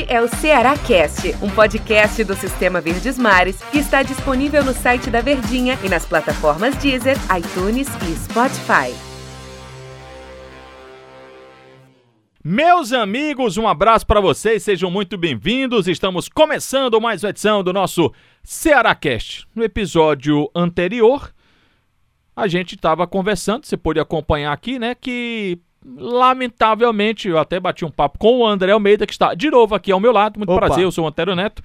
Este é o Ceará Cast, um podcast do Sistema Verdes Mares que está disponível no site da Verdinha e nas plataformas Deezer, iTunes e Spotify. Meus amigos, um abraço para vocês, sejam muito bem-vindos. Estamos começando mais uma edição do nosso Ceará Cast. No episódio anterior, a gente estava conversando, você pôde acompanhar aqui, né, que lamentavelmente, eu até bati um papo com o André Almeida, que está de novo aqui ao meu lado. Muito Opa. prazer, eu sou o Antero Neto.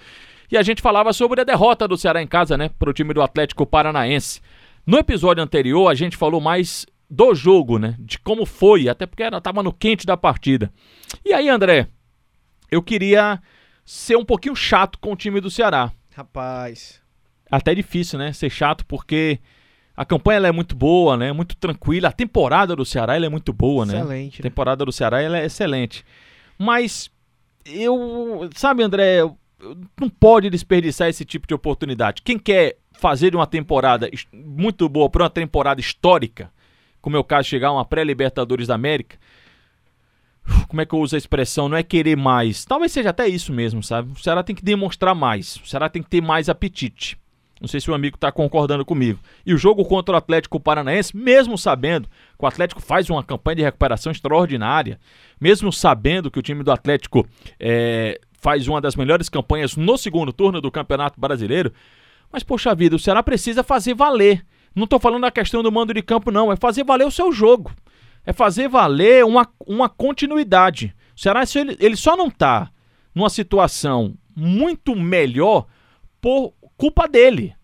E a gente falava sobre a derrota do Ceará em casa, né, para o time do Atlético Paranaense. No episódio anterior, a gente falou mais do jogo, né, de como foi, até porque ela estava no quente da partida. E aí, André, eu queria ser um pouquinho chato com o time do Ceará. Rapaz. Até difícil, né, ser chato, porque a campanha é muito boa, né? Muito tranquila. A temporada do Ceará é muito boa, né? Excelente. A né? temporada do Ceará é excelente. Mas eu, sabe, André, não pode desperdiçar esse tipo de oportunidade. Quem quer fazer uma temporada muito boa para uma temporada histórica, como é o caso de chegar a uma pré-Libertadores da América, como é que eu uso a expressão? Não é querer mais. Talvez seja até isso mesmo, sabe? O Ceará tem que demonstrar mais. O Ceará tem que ter mais apetite. Não sei se o amigo está concordando comigo. E o jogo contra o Atlético Paranaense, mesmo sabendo que o Atlético faz uma campanha de recuperação extraordinária, mesmo sabendo que o time do Atlético é, faz uma das melhores campanhas no segundo turno do Campeonato Brasileiro, mas poxa vida, o Ceará precisa fazer valer. Não estou falando da questão do mando de campo, não. É fazer valer o seu jogo. É fazer valer uma, uma continuidade. O Ceará ele, ele só não está numa situação muito melhor por culpa dele.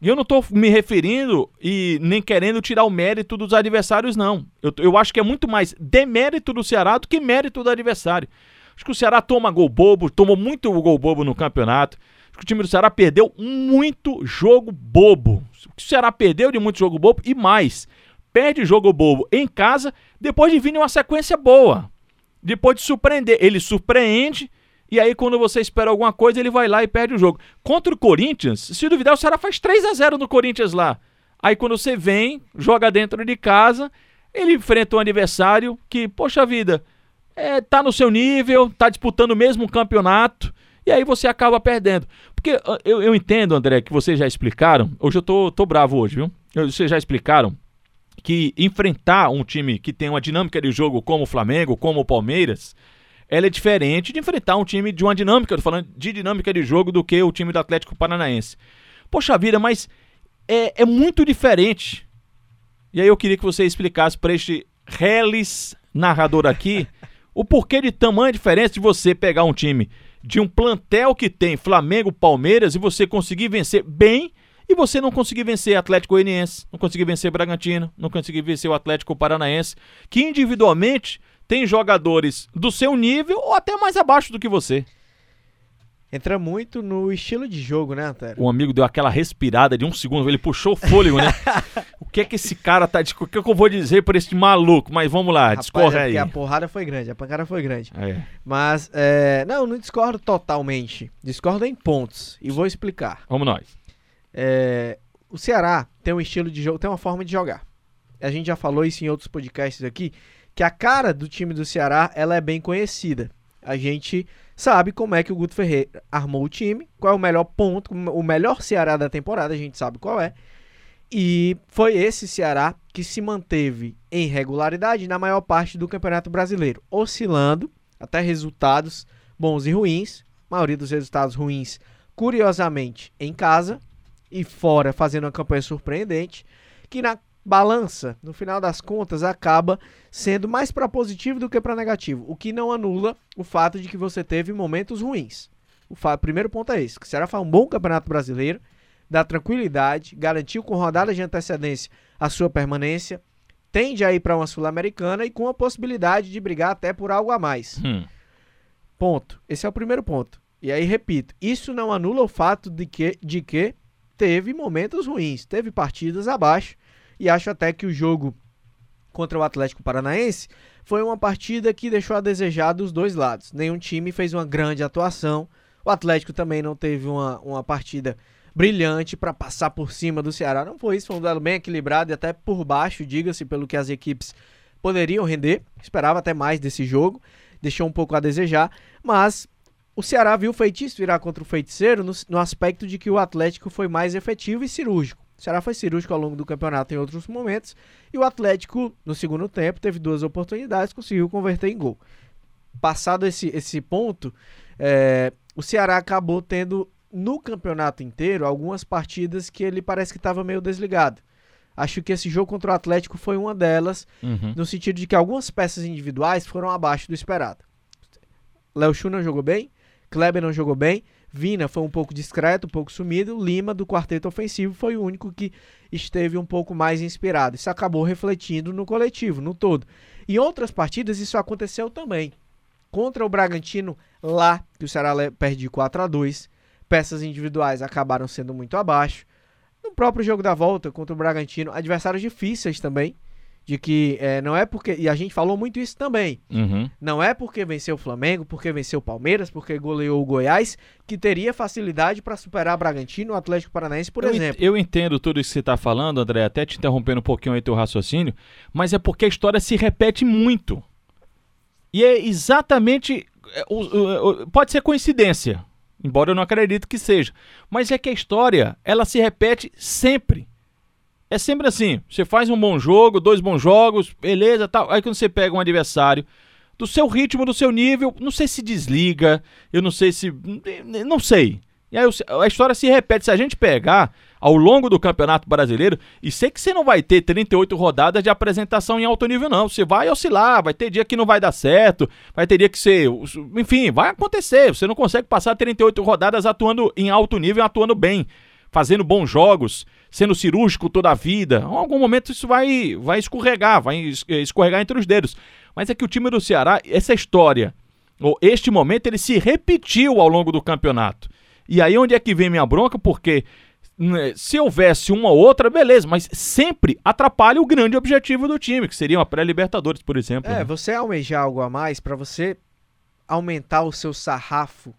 E eu não estou me referindo e nem querendo tirar o mérito dos adversários, não. Eu, eu acho que é muito mais demérito do Ceará do que mérito do adversário. Acho que o Ceará toma gol bobo, tomou muito gol bobo no campeonato. Acho que o time do Ceará perdeu muito jogo bobo. O Ceará perdeu de muito jogo bobo e mais. Perde jogo bobo em casa depois de vir em uma sequência boa. Depois de surpreender. Ele surpreende e aí, quando você espera alguma coisa, ele vai lá e perde o jogo. Contra o Corinthians, se duvidar, o Ceará faz 3 a 0 no Corinthians lá. Aí, quando você vem, joga dentro de casa, ele enfrenta um adversário que, poxa vida, é, tá no seu nível, tá disputando o mesmo campeonato, e aí você acaba perdendo. Porque eu, eu entendo, André, que vocês já explicaram. Hoje eu tô, tô bravo hoje, viu? Vocês já explicaram que enfrentar um time que tem uma dinâmica de jogo como o Flamengo, como o Palmeiras, ela é diferente de enfrentar um time de uma dinâmica, eu tô falando de dinâmica de jogo, do que o time do Atlético Paranaense. Poxa vida, mas é, é muito diferente. E aí eu queria que você explicasse para este Relis narrador aqui o porquê de tamanha diferença de você pegar um time de um plantel que tem Flamengo, Palmeiras e você conseguir vencer bem e você não conseguir vencer Atlético Goianiense, não conseguir vencer Bragantino, não conseguir vencer o Atlético Paranaense, que individualmente tem jogadores do seu nível ou até mais abaixo do que você. Entra muito no estilo de jogo, né, Antero? O amigo deu aquela respirada de um segundo, ele puxou o fôlego, né? o que é que esse cara tá. O que, é que eu vou dizer pra esse maluco? Mas vamos lá, Rapaz, discorre é aí. a porrada foi grande, a pancada foi grande. É. Mas, é, não, não discordo totalmente. Discordo em pontos. E vou explicar. Vamos nós. É, o Ceará tem um estilo de jogo, tem uma forma de jogar. A gente já falou isso em outros podcasts aqui que a cara do time do Ceará ela é bem conhecida. A gente sabe como é que o Guto Ferreira armou o time, qual é o melhor ponto, o melhor Ceará da temporada, a gente sabe qual é. E foi esse Ceará que se manteve em regularidade na maior parte do Campeonato Brasileiro, oscilando até resultados bons e ruins, a maioria dos resultados ruins, curiosamente, em casa e fora fazendo uma campanha surpreendente, que na balança, no final das contas, acaba sendo mais para positivo do que para negativo, o que não anula o fato de que você teve momentos ruins. O primeiro ponto é esse, que o Ceará faz um bom campeonato brasileiro, dá tranquilidade, garantiu com rodadas de antecedência a sua permanência, tende a ir para uma Sul-Americana e com a possibilidade de brigar até por algo a mais. Hum. Ponto. Esse é o primeiro ponto. E aí, repito, isso não anula o fato de que, de que teve momentos ruins, teve partidas abaixo, e acho até que o jogo contra o Atlético Paranaense foi uma partida que deixou a desejar dos dois lados. Nenhum time fez uma grande atuação. O Atlético também não teve uma, uma partida brilhante para passar por cima do Ceará. Não foi isso, foi um duelo bem equilibrado e até por baixo, diga-se, pelo que as equipes poderiam render. Esperava até mais desse jogo, deixou um pouco a desejar, mas o Ceará viu o feitiço virar contra o feiticeiro no, no aspecto de que o Atlético foi mais efetivo e cirúrgico. O Ceará foi cirúrgico ao longo do campeonato em outros momentos e o Atlético, no segundo tempo, teve duas oportunidades, conseguiu converter em gol. Passado esse, esse ponto, é, o Ceará acabou tendo no campeonato inteiro algumas partidas que ele parece que estava meio desligado. Acho que esse jogo contra o Atlético foi uma delas, Uhum. no sentido de que algumas peças individuais foram abaixo do esperado. Léo Chu não jogou bem, Kleber não jogou bem, Vina foi um pouco discreto, um pouco sumido, Lima do quarteto ofensivo foi o único que esteve um pouco mais inspirado. Isso acabou refletindo no coletivo, no todo. Em outras partidas isso aconteceu também. Contra o Bragantino lá, que o Ceará perde de 4 a 2, peças individuais acabaram sendo muito abaixo. No próprio jogo da volta contra o Bragantino, adversários difíceis também, de que eh, não é porque e a gente falou muito isso também. Uhum. Não é porque venceu o Flamengo, porque venceu o Palmeiras, porque goleou o Goiás, que teria facilidade para superar Bragantino, o Atlético Paranaense, por eu, ent- exemplo. eu entendo tudo isso que você está falando, André, até te interrompendo um pouquinho aí teu raciocínio, mas é porque a história se repete muito. E é exatamente. é, o- o- o- pode ser coincidência, embora eu não acredite que seja. Mas é que a história, ela se repete sempre. É sempre assim. Você faz um bom jogo, dois bons jogos, beleza, tal. Aí quando você pega um adversário do seu ritmo, do seu nível, não sei se desliga, eu não sei se. Não sei. E aí a história se repete. Se a gente pegar ao longo do Campeonato Brasileiro, e sei que você não vai ter 38 rodadas de apresentação em alto nível, não. Você vai oscilar, vai ter dia que não vai dar certo, vai ter dia que você. Enfim, vai acontecer. Você não consegue passar 38 rodadas atuando em alto nível, atuando bem, fazendo bons jogos, sendo cirúrgico toda a vida. Em algum momento isso vai, vai escorregar, vai es- escorregar entre os dedos. Mas é que o time do Ceará, essa história, ou este momento, ele se repetiu ao longo do campeonato. E aí onde é que vem minha bronca? Porque né, se houvesse uma ou outra, beleza, mas sempre atrapalha o grande objetivo do time, que seria uma pré-Libertadores, por exemplo. É, né? você almejar algo a mais para você aumentar o seu sarrafo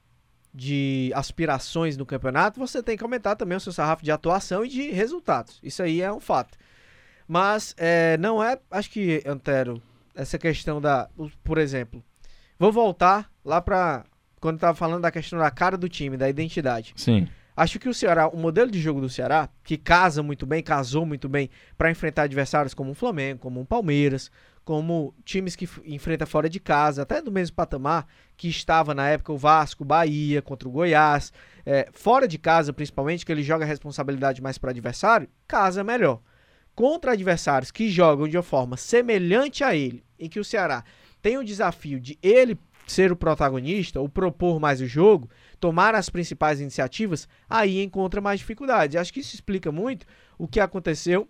de aspirações no campeonato, você tem que aumentar também o seu sarrafo de atuação e de resultados. Isso aí é um fato. Mas é, não é, acho que, Antero, essa questão da, por exemplo, vou voltar lá para quando eu tava falando da questão da cara do time, da identidade. Sim. Acho que o Ceará, o modelo de jogo do Ceará, que casa muito bem, casou muito bem para enfrentar adversários como o Flamengo, como o Palmeiras, como times que enfrenta fora de casa, até do mesmo patamar que estava na época o Vasco, Bahia contra o Goiás, é, fora de casa principalmente, que ele joga a responsabilidade mais para adversário, casa melhor. Contra adversários que jogam de uma forma semelhante a ele, em que o Ceará tem o desafio de ele ser o protagonista, ou propor mais o jogo, tomar as principais iniciativas, aí encontra mais dificuldades. Acho que isso explica muito o que aconteceu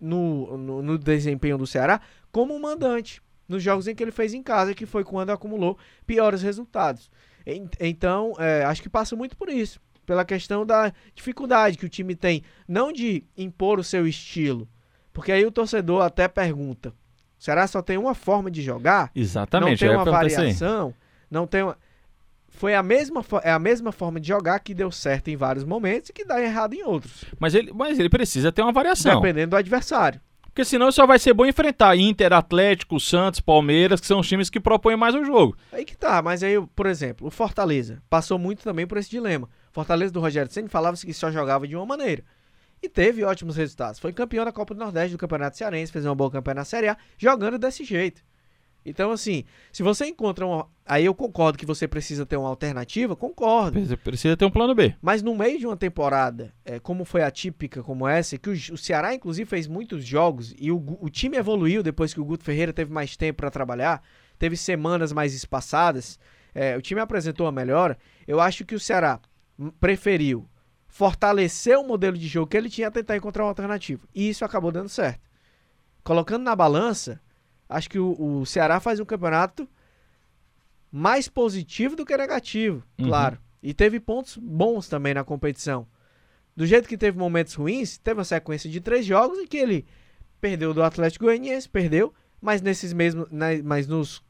no, no, no desempenho do Ceará como mandante, nos jogos em que ele fez em casa, que foi quando acumulou piores resultados. En- Então, é, acho que passa muito por isso, pela questão da dificuldade que o time tem, não de impor o seu estilo, porque aí o torcedor até pergunta: o Ceará só tem uma forma de jogar? Exatamente. não tem uma variação, não tem uma... Foi a mesma, é a mesma forma de jogar que deu certo em vários momentos e que dá errado em outros, Mas ele, mas ele precisa ter uma variação. dependendo do adversário. Porque senão só vai ser bom enfrentar Inter, Atlético, Santos, Palmeiras, que são os times que propõem mais o jogo. Aí que tá, mas aí, por exemplo, o Fortaleza passou muito também por esse dilema. Fortaleza do Rogério Ceni falava que só jogava de uma maneira. E teve ótimos resultados. Foi campeão da Copa do Nordeste do Campeonato Cearense, fez uma boa campanha na Série A, jogando desse jeito. Então, assim, se você encontra uma. Aí eu concordo que você precisa ter uma alternativa, concordo. Precisa- Precisa ter um plano B. Mas no meio de uma temporada, é, como foi atípica como essa, que o, o Ceará, inclusive, fez muitos jogos e o, o time evoluiu depois que o Guto Ferreira teve mais tempo para trabalhar, teve semanas mais espaçadas, é, o time apresentou a melhora. Eu acho que o Ceará preferiu fortalecer o modelo de jogo que ele tinha tentar encontrar uma alternativa. E isso acabou dando certo. Colocando na balança, acho que o, o Ceará faz um campeonato mais positivo do que negativo, Uhum. claro. E teve pontos bons também na competição. Do jeito que teve momentos ruins, teve uma sequência de três jogos em que ele perdeu do Atlético Goianiense, perdeu, mas nesses mesmos, na- mas nos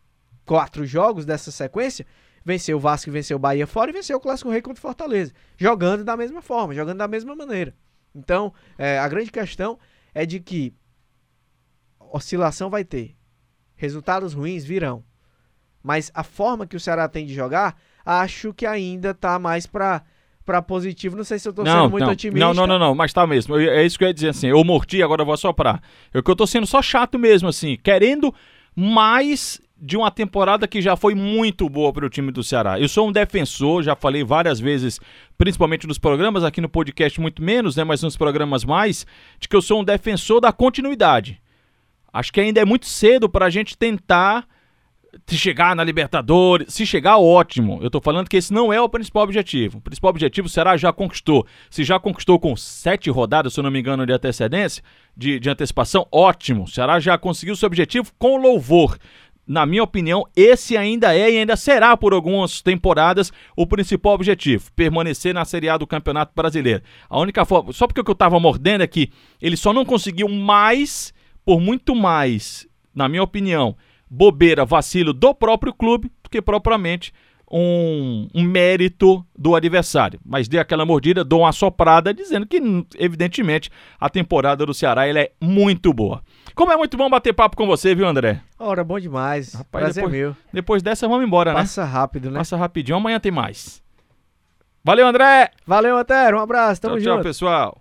quatro jogos dessa sequência, venceu o Vasco, venceu o Bahia fora e venceu o Clássico Rei contra o Fortaleza, jogando da mesma forma, jogando da mesma maneira. Então, é, a grande questão é de que oscilação vai ter, resultados ruins virão, Mas a forma que o Ceará tem de jogar, acho que ainda tá mais pra, pra positivo. Não sei se eu tô não, sendo muito não, otimista. Não, não, não, não, mas tá mesmo. Eu- é isso que eu ia dizer assim. Eu morti, agora eu vou assoprar. É que eu tô sendo só chato mesmo, assim, querendo mais de uma temporada que já foi muito boa para o time do Ceará. Eu sou um defensor, já falei várias vezes, principalmente nos programas, aqui no podcast muito menos, né, mas nos programas mais, de que eu sou um defensor da continuidade. Acho que ainda é muito cedo para a gente tentar chegar na Libertadores, se chegar, ótimo. Eu tô falando que esse não é o principal objetivo. O principal objetivo o Ceará já conquistou. Se já conquistou com sete rodadas, se eu não me engano, de antecedência, de, de antecipação, ótimo. O Ceará já conseguiu seu objetivo com louvor. Na minha opinião, esse ainda é e ainda será por algumas temporadas o principal objetivo, permanecer na Série A do Campeonato Brasileiro. A única forma, só porque o que eu tava mordendo é que ele só não conseguiu mais, por muito mais, na minha opinião, bobeira, vacilo do próprio clube do que propriamente um, um mérito do adversário. Mas dei aquela mordida, dou uma soprada, dizendo que, evidentemente, a temporada do Ceará é muito boa. Como é muito bom bater papo com você, viu, André? Ora, bom demais. Rapaz, Prazer depois- meu. Depois dessa, vamos embora, né? Passa rápido, né? Passa rapidinho, amanhã tem mais. Valeu, André! Valeu, Antero. Um abraço. Tamo tchau, tchau, junto. pessoal.